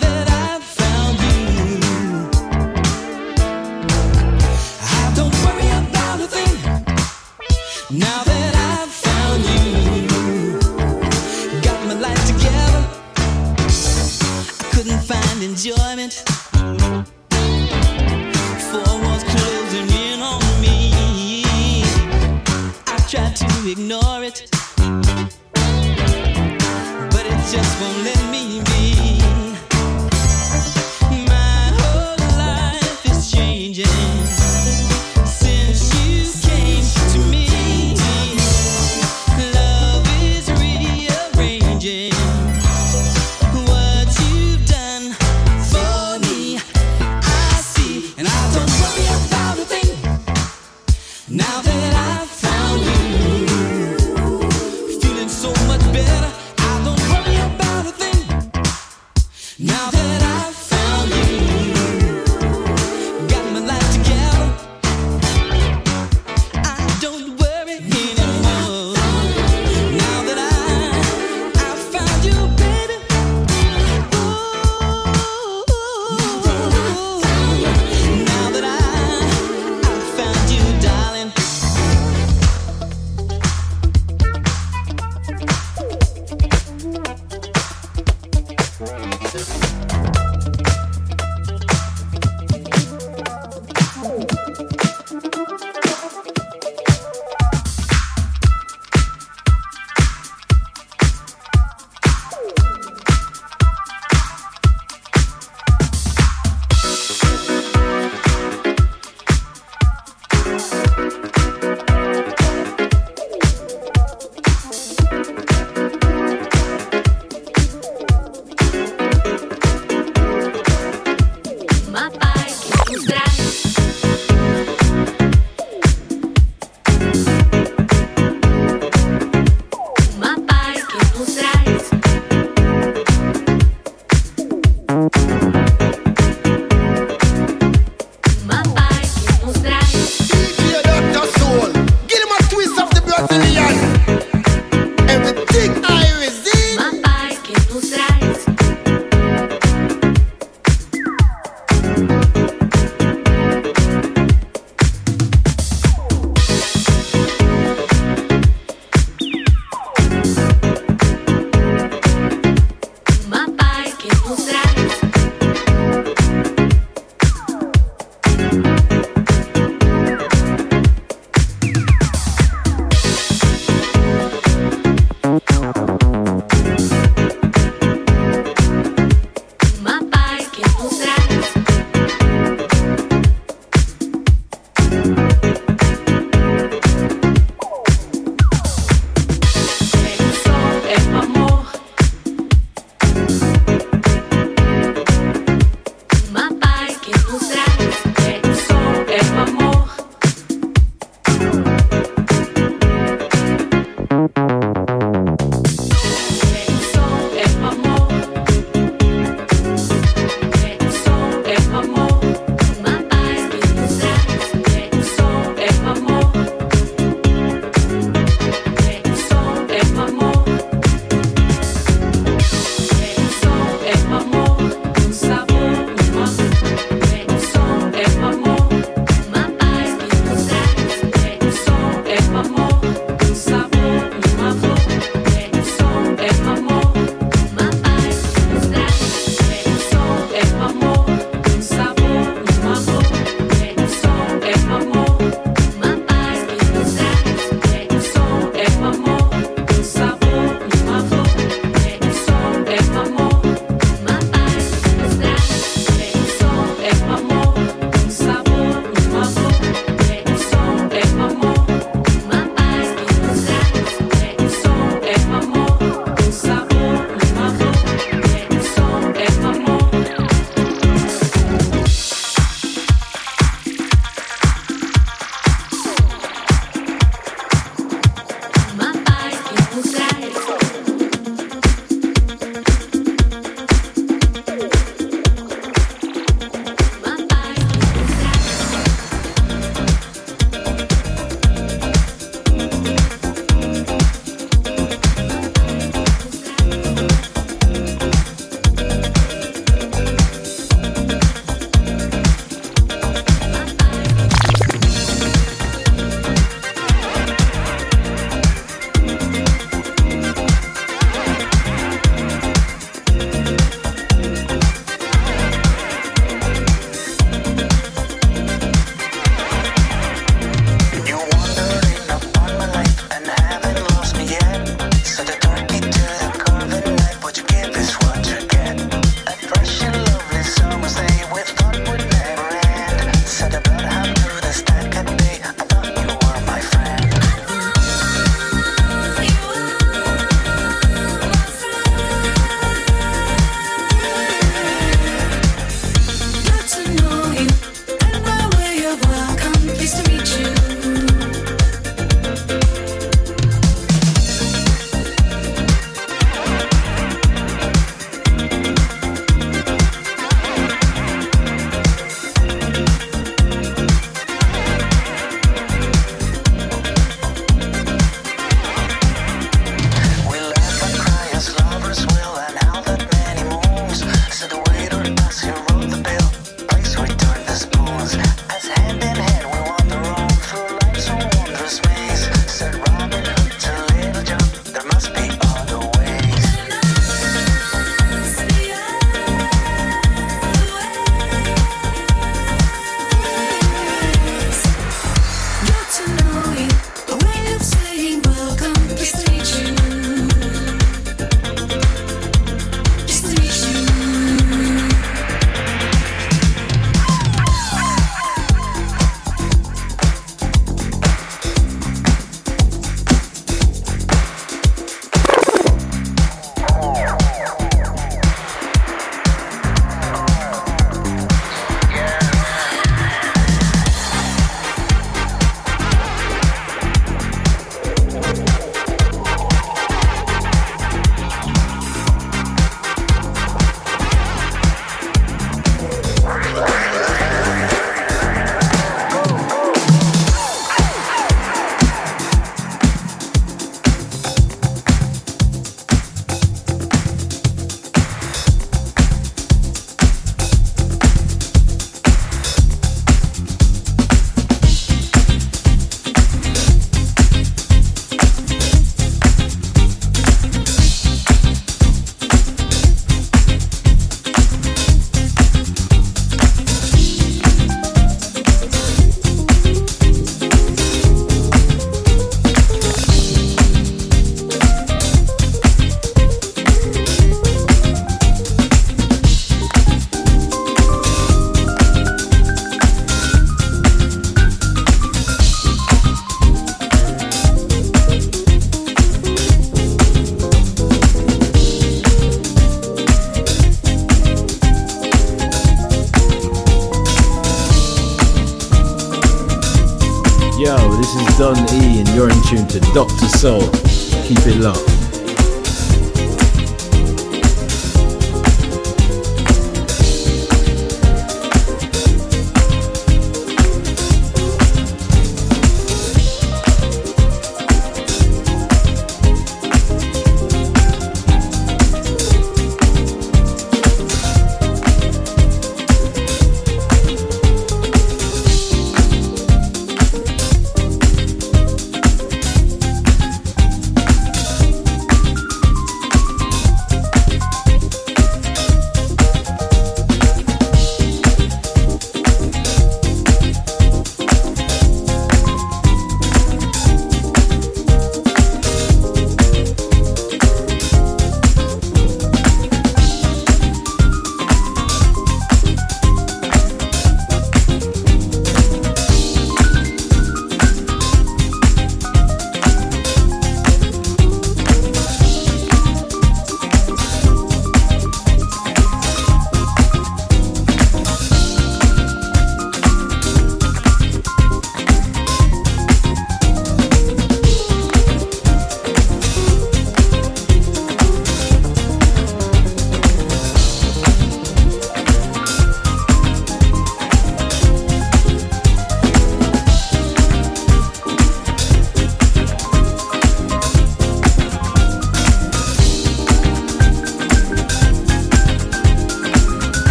that I've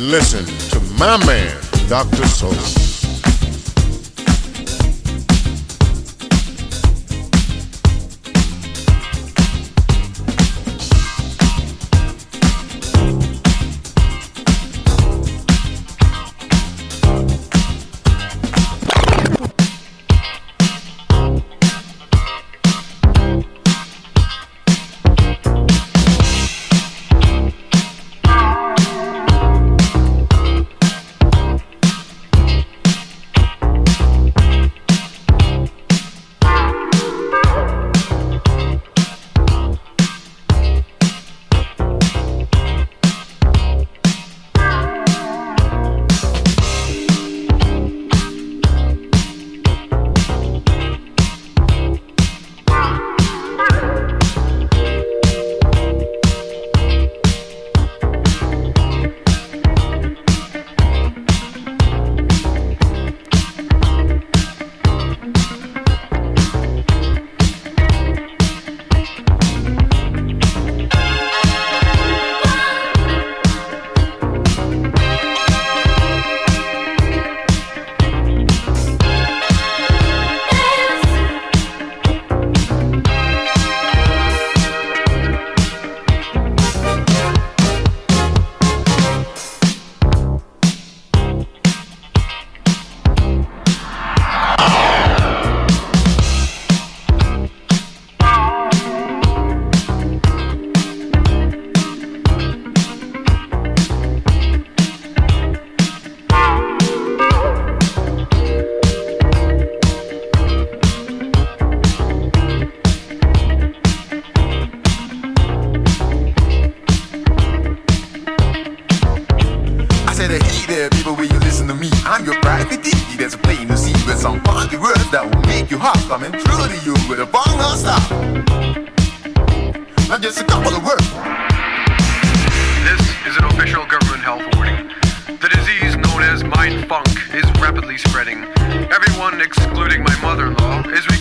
and listen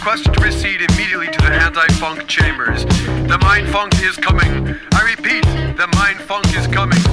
requested to proceed immediately to the anti-funk chambers. The mind funk is coming. I repeat, the mind funk is coming.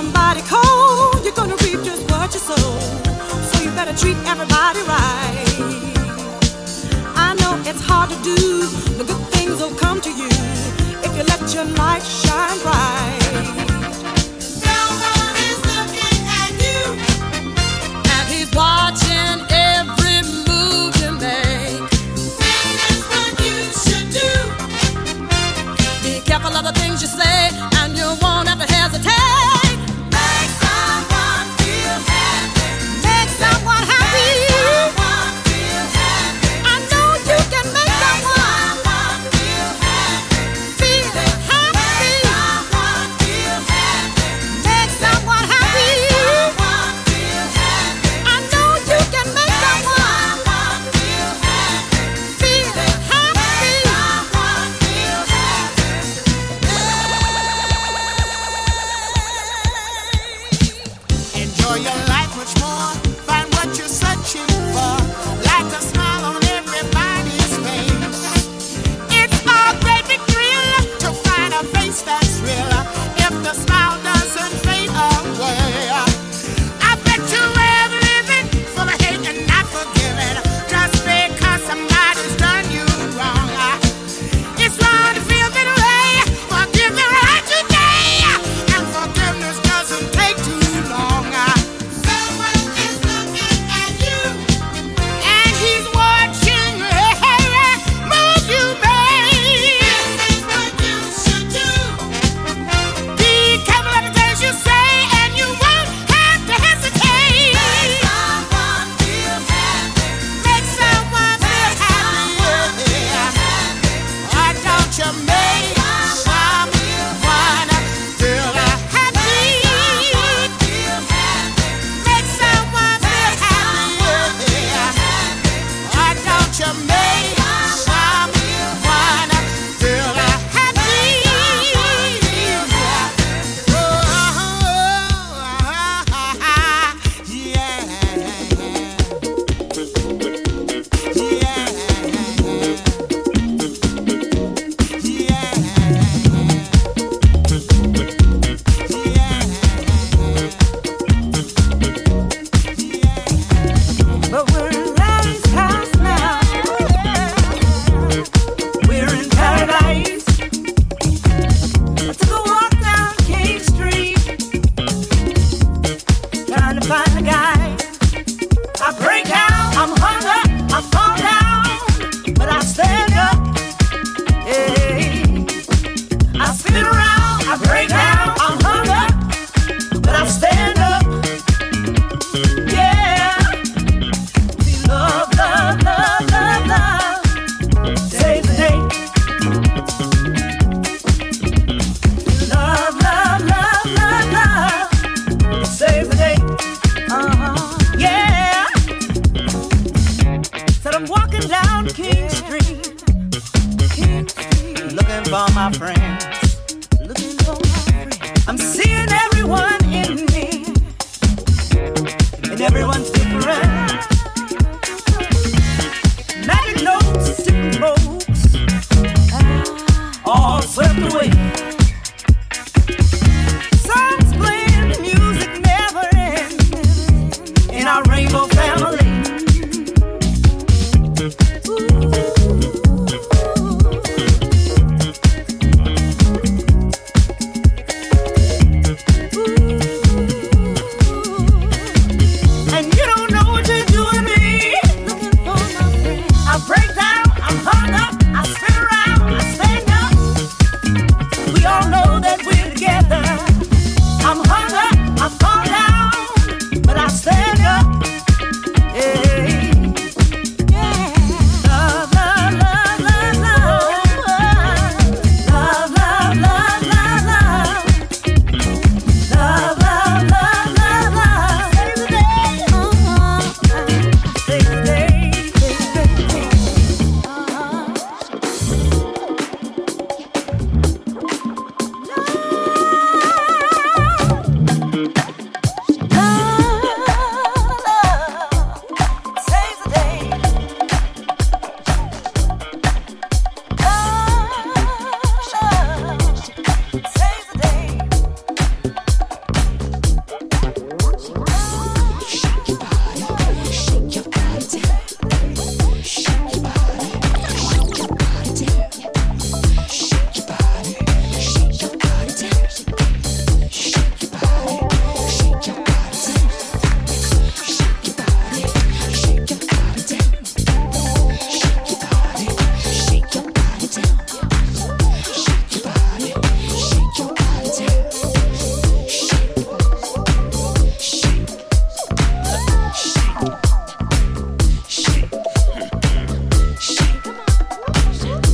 somebody cold, you're gonna reap just what you sow. So you better treat everybody right. I know it's hard to do, but good things will come to you if you let your light shine bright. Is looking at you, and he's watching every move you make. You should do. Be careful of the things you say, and you want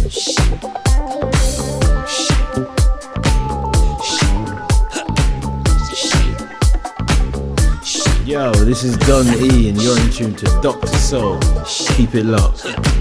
Yo, this is Don E, and you're in tune to Dr. Soul. Keep it locked.